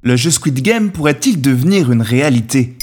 Le jeu Squid Game pourrait-il devenir une réalité?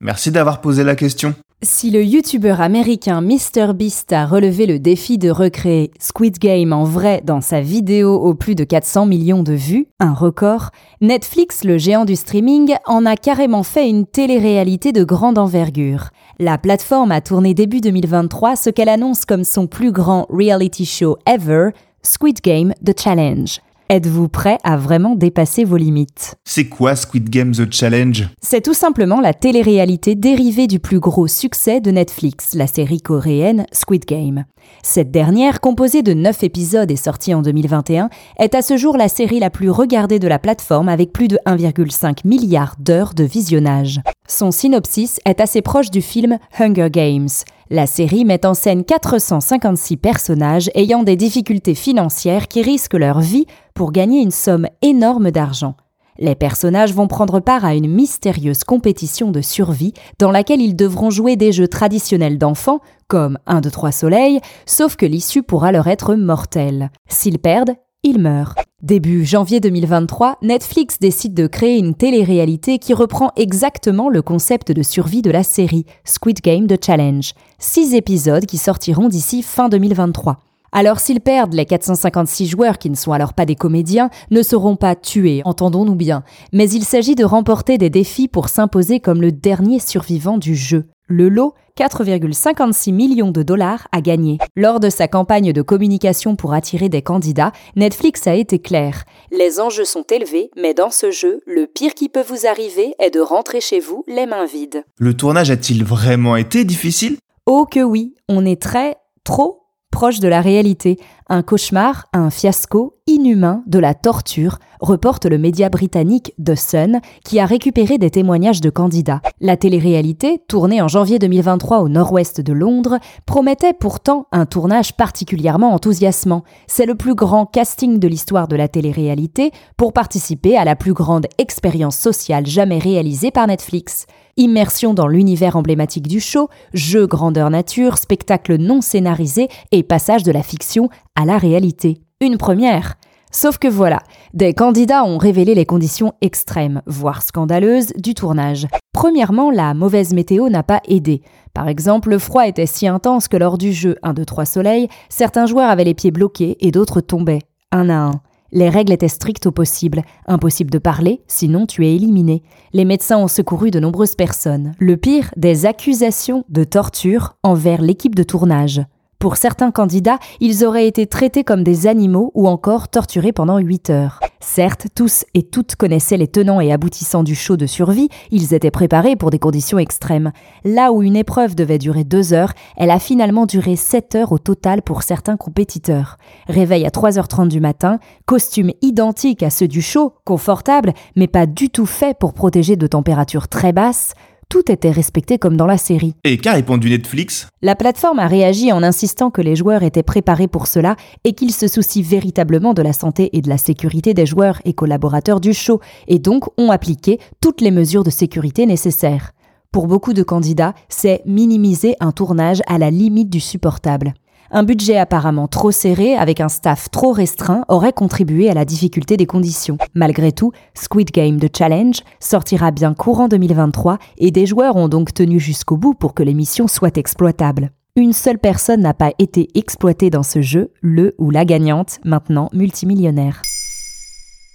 Merci d'avoir posé la question. Si le youtubeur américain MrBeast a relevé le défi de recréer Squid Game en vrai dans sa vidéo aux plus de 400 millions de vues, un record, Netflix, le géant du streaming, en a carrément fait une télé-réalité de grande envergure. La plateforme a tourné début 2023 ce qu'elle annonce comme son plus grand reality show ever, Squid Game The Challenge. Êtes-vous prêt à vraiment dépasser vos limites? C'est quoi Squid Game The Challenge? C'est tout simplement la télé-réalité dérivée du plus gros succès de Netflix, la série coréenne Squid Game. Cette dernière, composée de 9 épisodes et sortie en 2021, est à ce jour la série la plus regardée de la plateforme avec plus de 1,5 milliard d'heures de visionnage. Son synopsis est assez proche du film Hunger Games. La série met en scène 456 personnages ayant des difficultés financières qui risquent leur vie pour gagner une somme énorme d'argent. Les personnages vont prendre part à une mystérieuse compétition de survie dans laquelle ils devront jouer des jeux traditionnels d'enfants, comme 1, 2, 3 soleil, sauf que l'issue pourra leur être mortelle. S'ils perdent, ils meurent. Début janvier 2023, Netflix décide de créer une télé-réalité qui reprend exactement le concept de survie de la série Squid Game The Challenge. Six épisodes qui sortiront d'ici fin 2023. Alors s'ils perdent, les 456 joueurs qui ne sont alors pas des comédiens ne seront pas tués, entendons-nous bien, mais il s'agit de remporter des défis pour s'imposer comme le dernier survivant du jeu. Le lot, 4,56 millions de dollars à gagner. Lors de sa campagne de communication pour attirer des candidats, Netflix a été clair. Les enjeux sont élevés, mais dans ce jeu, le pire qui peut vous arriver est de rentrer chez vous les mains vides. Le tournage a-t-il vraiment été difficile? Oh que oui, on est très, trop proche de la réalité. Un cauchemar, un fiasco inhumain, de la torture, reporte le média britannique The Sun, qui a récupéré des témoignages de candidats. La télé-réalité, tournée en janvier 2023 au nord-ouest de Londres, promettait pourtant un tournage particulièrement enthousiasmant. C'est le plus grand casting de l'histoire de la télé-réalité pour participer à la plus grande expérience sociale jamais réalisée par Netflix. Immersion dans l'univers emblématique du show, jeu grandeur nature, spectacle non scénarisé et passage de la fiction à la réalité. Une première. Sauf que voilà, des candidats ont révélé les conditions extrêmes, voire scandaleuses, du tournage. Premièrement, la mauvaise météo n'a pas aidé. Par exemple, le froid était si intense que lors du jeu 1, 2, 3 soleil, certains joueurs avaient les pieds bloqués et d'autres tombaient, un à un. Les règles étaient strictes au possible. Impossible de parler, sinon tu es éliminé. Les médecins ont secouru de nombreuses personnes. Le pire, des accusations de torture envers l'équipe de tournage. Pour certains candidats, ils auraient été traités comme des animaux ou encore torturés pendant 8 heures. Certes, tous et toutes connaissaient les tenants et aboutissants du show de survie, ils étaient préparés pour des conditions extrêmes. Là où une épreuve devait durer 2 heures, elle a finalement duré 7 heures au total pour certains compétiteurs. Réveil à 3h30 du matin, costumes identiques à ceux du show, confortables, mais pas du tout faits pour protéger de températures très basses, tout était respecté comme dans la série. Et qu'a répondu Netflix? La plateforme a réagi en insistant que les joueurs étaient préparés pour cela et qu'ils se soucient véritablement de la santé et de la sécurité des joueurs et collaborateurs du show, et donc ont appliqué toutes les mesures de sécurité nécessaires. Pour beaucoup de candidats, c'est minimiser un tournage à la limite du supportable. Un budget apparemment trop serré avec un staff trop restreint aurait contribué à la difficulté des conditions. Malgré tout, Squid Game The Challenge sortira bien courant 2023 et des joueurs ont donc tenu jusqu'au bout pour que l'émission soit exploitable. Une seule personne n'a pas été exploitée dans ce jeu, le ou la gagnante, maintenant multimillionnaire.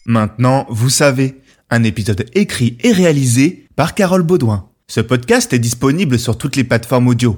Maintenant, vous savez, un épisode écrit et réalisé par Carole Baudouin. Ce podcast est disponible sur toutes les plateformes audio.